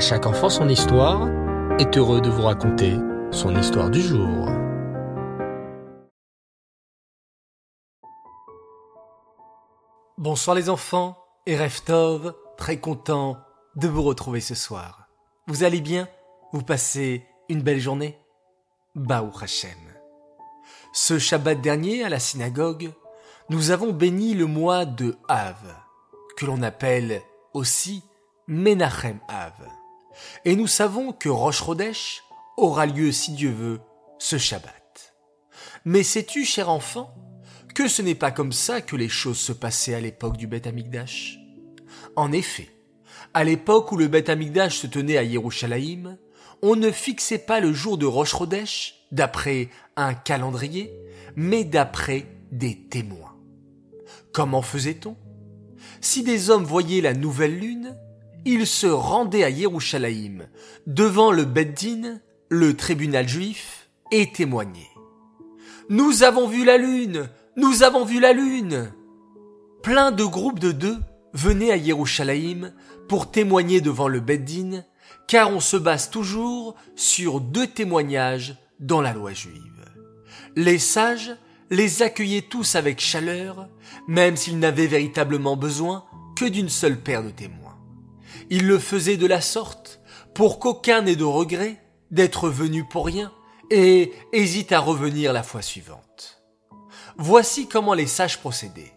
Chaque enfant son histoire est heureux de vous raconter son histoire du jour. Bonsoir les enfants et Reftov, très content de vous retrouver ce soir. Vous allez bien? Vous passez une belle journée? Baou Hashem. Ce Shabbat dernier à la synagogue, nous avons béni le mois de Av, que l'on appelle aussi Menachem Av. Et nous savons que Rosh Chodesh aura lieu, si Dieu veut, ce Shabbat. Mais sais-tu, cher enfant, que ce n'est pas comme ça que les choses se passaient à l'époque du Beth Amikdash? En effet, à l'époque où le Beth Amikdash se tenait à Yerushalayim, on ne fixait pas le jour de Rosh Chodesh d'après un calendrier, mais d'après des témoins. Comment faisait-on? Si des hommes voyaient la nouvelle lune, ils se rendaient à Yerushalayim, devant le Beddin, le tribunal juif, et témoignaient. Nous avons vu la lune! Nous avons vu la lune! Plein de groupes de deux venaient à Yerushalayim pour témoigner devant le Beddin, car on se base toujours sur deux témoignages dans la loi juive. Les sages les accueillaient tous avec chaleur, même s'ils n'avaient véritablement besoin que d'une seule paire de témoins. Ils le faisaient de la sorte, pour qu'aucun n'ait de regret d'être venu pour rien et hésite à revenir la fois suivante. Voici comment les sages procédaient.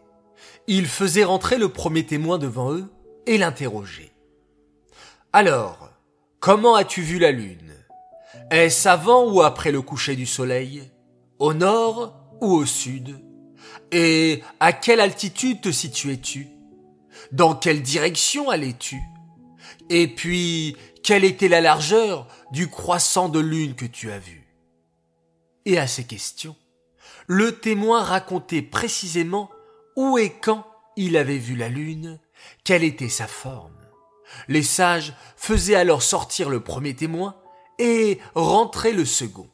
Ils faisaient rentrer le premier témoin devant eux et l'interrogeaient. Alors, comment as-tu vu la lune? Est-ce avant ou après le coucher du soleil Au nord ou au sud? Et à quelle altitude te situais-tu? Dans quelle direction allais-tu? Et puis, quelle était la largeur du croissant de lune que tu as vu? Et à ces questions, le témoin racontait précisément où et quand il avait vu la lune, quelle était sa forme. Les sages faisaient alors sortir le premier témoin et rentrer le second,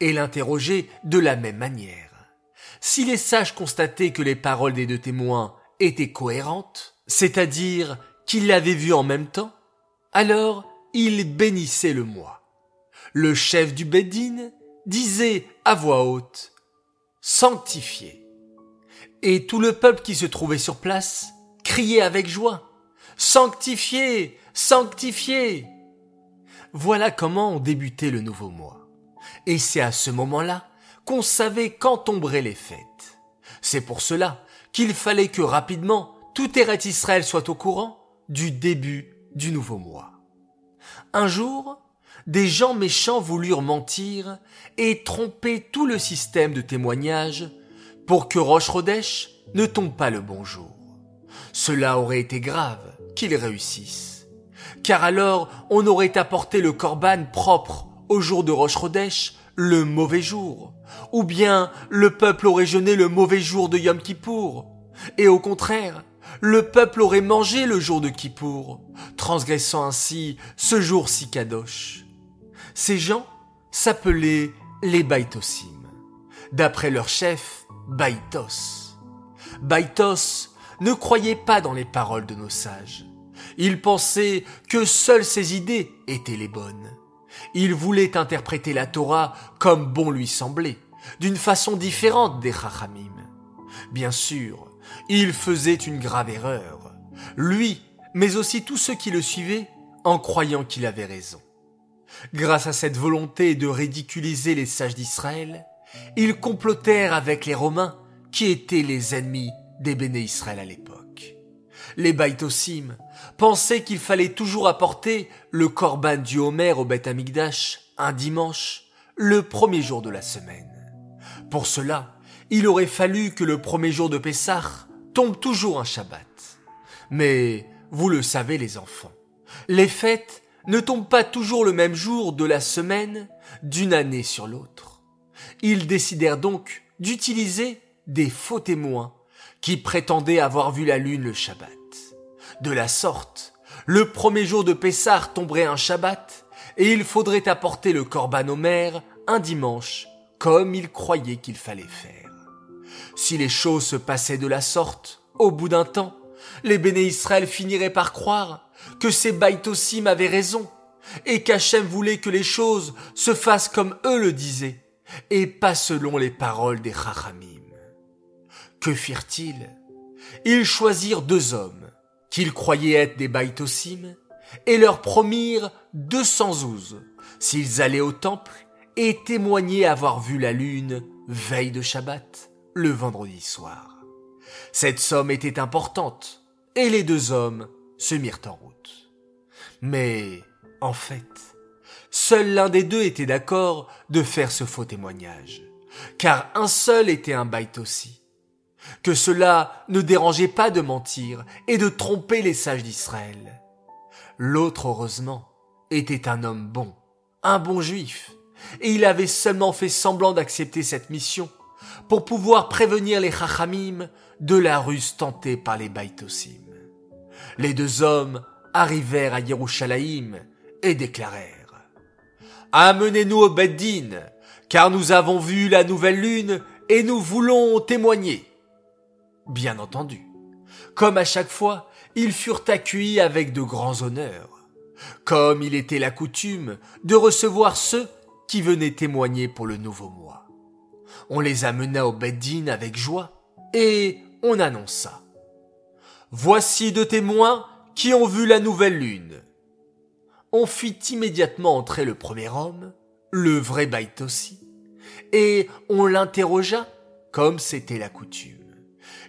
et l'interroger de la même manière. Si les sages constataient que les paroles des deux témoins étaient cohérentes, c'est-à-dire qu'ils l'avaient vu en même temps, alors ils bénissaient le mois. Le chef du Bédine disait à voix haute Sanctifié. Et tout le peuple qui se trouvait sur place criait avec joie Sanctifié, sanctifié. Voilà comment on débutait le nouveau mois. Et c'est à ce moment-là qu'on savait quand tomberaient les fêtes. C'est pour cela qu'il fallait que rapidement tout Eretz Israël soit au courant du début du nouveau mois. Un jour, des gens méchants voulurent mentir et tromper tout le système de témoignage pour que Roche Rodèche ne tombe pas le bon jour. Cela aurait été grave qu'ils réussissent. Car alors on aurait apporté le corban propre au jour de Roche Rodèche le mauvais jour, ou bien le peuple aurait jeûné le mauvais jour de Yom Kippour, et au contraire, le peuple aurait mangé le jour de Kippour, transgressant ainsi ce jour si kadosh. Ces gens s'appelaient les Baitosim, d'après leur chef, Baitos. Baitos ne croyait pas dans les paroles de nos sages. Il pensait que seules ses idées étaient les bonnes. Il voulait interpréter la Torah comme bon lui semblait, d'une façon différente des Chachamim. Bien sûr, il faisait une grave erreur, lui, mais aussi tous ceux qui le suivaient, en croyant qu'il avait raison. Grâce à cette volonté de ridiculiser les sages d'Israël, ils complotèrent avec les Romains, qui étaient les ennemis des béné Israël à l'époque. Les Baitosim pensaient qu'il fallait toujours apporter le korban du Homer au Beth Amikdash un dimanche, le premier jour de la semaine. Pour cela, il aurait fallu que le premier jour de Pessah tombe toujours un Shabbat. Mais, vous le savez les enfants, les fêtes ne tombent pas toujours le même jour de la semaine d'une année sur l'autre. Ils décidèrent donc d'utiliser des faux témoins qui prétendaient avoir vu la lune le Shabbat. De la sorte, le premier jour de Pessah tomberait un Shabbat et il faudrait apporter le Corban Omer un dimanche, comme ils croyaient qu'il fallait faire. Si les choses se passaient de la sorte, au bout d'un temps, les béné Israël finiraient par croire que ces Baitosim avaient raison et qu'Hachem voulait que les choses se fassent comme eux le disaient, et pas selon les paroles des Chachamim. Que firent-ils? Ils choisirent deux hommes, qu'ils croyaient être des Baïtosim, et leur promirent deux cents zouzes, s'ils allaient au temple et témoignaient avoir vu la lune veille de Shabbat, le vendredi soir. Cette somme était importante, et les deux hommes se mirent en route. Mais, en fait, seul l'un des deux était d'accord de faire ce faux témoignage, car un seul était un baït aussi. Que cela ne dérangeait pas de mentir et de tromper les sages d'Israël. L'autre, heureusement, était un homme bon, un bon juif, et il avait seulement fait semblant d'accepter cette mission pour pouvoir prévenir les Chachamim de la ruse tentée par les Baïtosim. Les deux hommes arrivèrent à Yerushalayim et déclarèrent Amenez-nous au Beddin, car nous avons vu la nouvelle lune et nous voulons témoigner. Bien entendu. Comme à chaque fois, ils furent accueillis avec de grands honneurs. Comme il était la coutume de recevoir ceux qui venaient témoigner pour le nouveau mois. On les amena au Beddin avec joie et on annonça. Voici deux témoins qui ont vu la nouvelle lune. On fit immédiatement entrer le premier homme, le vrai Baïtossi, et on l'interrogea comme c'était la coutume.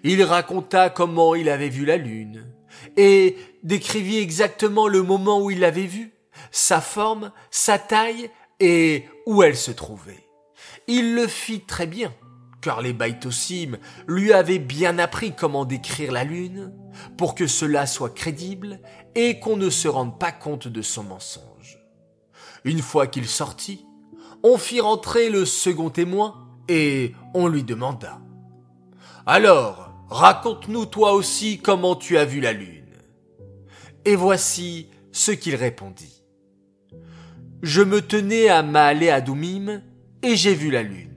Il raconta comment il avait vu la lune, et décrivit exactement le moment où il l'avait vue, sa forme, sa taille et où elle se trouvait. Il le fit très bien, car les Baïtosim lui avaient bien appris comment décrire la lune, pour que cela soit crédible et qu'on ne se rende pas compte de son mensonge. Une fois qu'il sortit, on fit rentrer le second témoin et on lui demanda. Alors, raconte-nous toi aussi comment tu as vu la lune. Et voici ce qu'il répondit. Je me tenais à Maale Adoumim et j'ai vu la lune.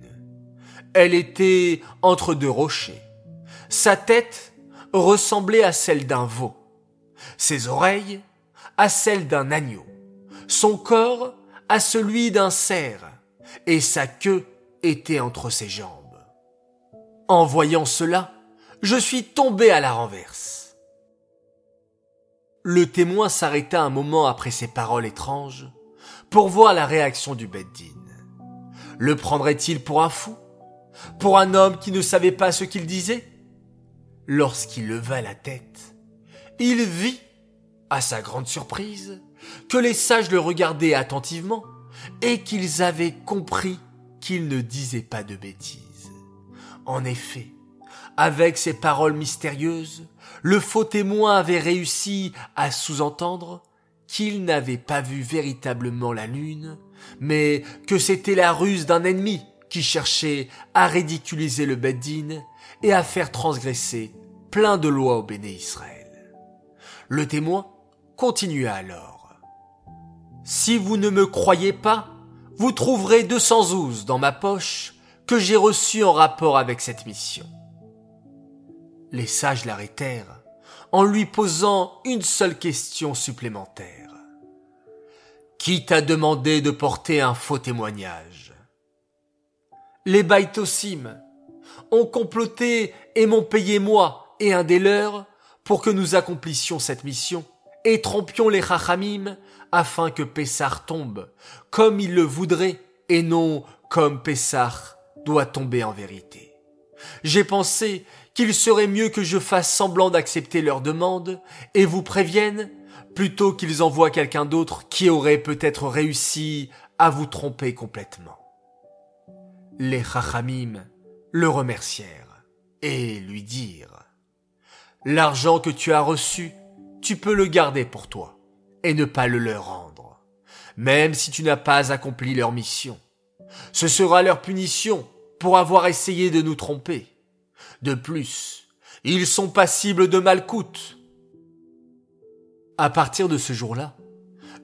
Elle était entre deux rochers. Sa tête ressemblait à celle d'un veau. Ses oreilles à celles d'un agneau. Son corps à celui d'un cerf. Et sa queue était entre ses jambes. En voyant cela, je suis tombé à la renverse. Le témoin s'arrêta un moment après ces paroles étranges pour voir la réaction du Beddin. Le prendrait-il pour un fou? Pour un homme qui ne savait pas ce qu'il disait? Lorsqu'il leva la tête, il vit, à sa grande surprise, que les sages le regardaient attentivement et qu'ils avaient compris qu'il ne disait pas de bêtises. En effet, avec ces paroles mystérieuses, le faux témoin avait réussi à sous-entendre qu'il n'avait pas vu véritablement la lune, mais que c'était la ruse d'un ennemi qui cherchait à ridiculiser le Beddin et à faire transgresser plein de lois au béné Israël. Le témoin continua alors. Si vous ne me croyez pas, vous trouverez 212 dans ma poche que j'ai reçu en rapport avec cette mission. Les sages l'arrêtèrent en lui posant une seule question supplémentaire. Qui t'a demandé de porter un faux témoignage? Les Baïtosim ont comploté et m'ont payé moi et un des leurs pour que nous accomplissions cette mission et trompions les Chachamim afin que Pessar tombe comme il le voudrait et non comme Pessar doit tomber en vérité. J'ai pensé qu'il serait mieux que je fasse semblant d'accepter leur demande et vous prévienne plutôt qu'ils envoient quelqu'un d'autre qui aurait peut-être réussi à vous tromper complètement. Les Chachamim le remercièrent et lui dirent L'argent que tu as reçu, tu peux le garder pour toi et ne pas le leur rendre, même si tu n'as pas accompli leur mission. Ce sera leur punition pour avoir essayé de nous tromper. De plus, ils sont passibles de malcoute à partir de ce jour-là,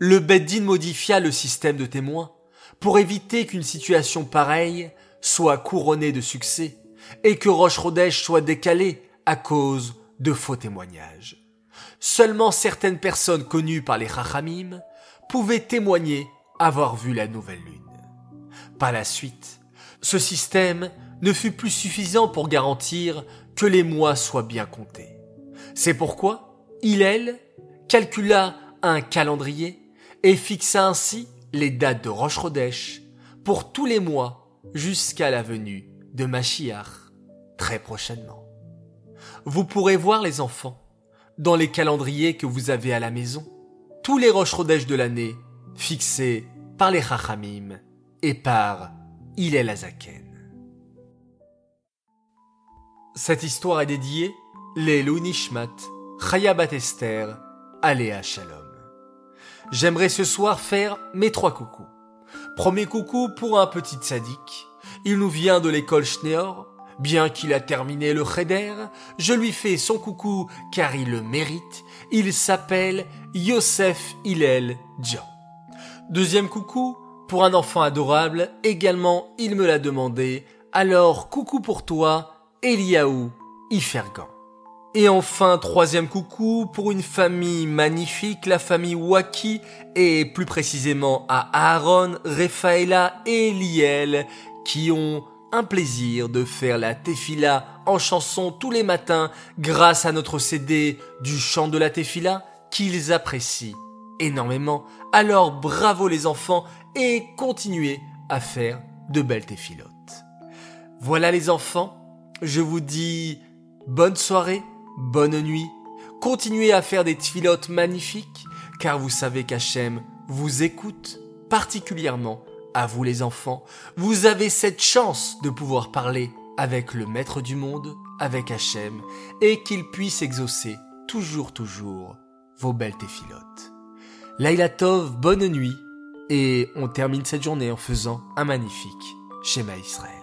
le Beddin modifia le système de témoins pour éviter qu'une situation pareille soit couronnée de succès et que Roche soit décalée à cause de faux témoignages. Seulement certaines personnes connues par les Chachamim pouvaient témoigner avoir vu la nouvelle lune. Par la suite, ce système ne fut plus suffisant pour garantir que les mois soient bien comptés. C'est pourquoi Hillel calcula un calendrier et fixa ainsi les dates de roche pour tous les mois jusqu'à la venue de Machiach très prochainement. Vous pourrez voir les enfants dans les calendriers que vous avez à la maison, tous les roches de l'année fixés par les Chachamim et par Hillel Azaken. Cette histoire est dédiée les Nishmat, Chayabat Esther, Aléa Shalom. J'aimerais ce soir faire mes trois coucous. Premier coucou pour un petit sadique. Il nous vient de l'école Schneor. Bien qu'il a terminé le Cheder, je lui fais son coucou car il le mérite. Il s'appelle Yosef Hillel Djan. Deuxième coucou pour un enfant adorable. Également, il me l'a demandé. Alors, coucou pour toi, Eliaou Ifergan. Et enfin, troisième coucou pour une famille magnifique, la famille Waki, et plus précisément à Aaron, Refaela et Eliel, qui ont un plaisir de faire la tefila en chanson tous les matins grâce à notre CD du chant de la tefila qu'ils apprécient énormément. Alors bravo les enfants et continuez à faire de belles tefilotes. Voilà les enfants, je vous dis bonne soirée, bonne nuit. Continuez à faire des tfilotes magnifiques, car vous savez qu'Hachem vous écoute particulièrement à vous les enfants. Vous avez cette chance de pouvoir parler avec le Maître du monde, avec Hachem, et qu'il puisse exaucer toujours, toujours vos belles téphilotes. Laila Tov, bonne nuit, et on termine cette journée en faisant un magnifique schéma Israël.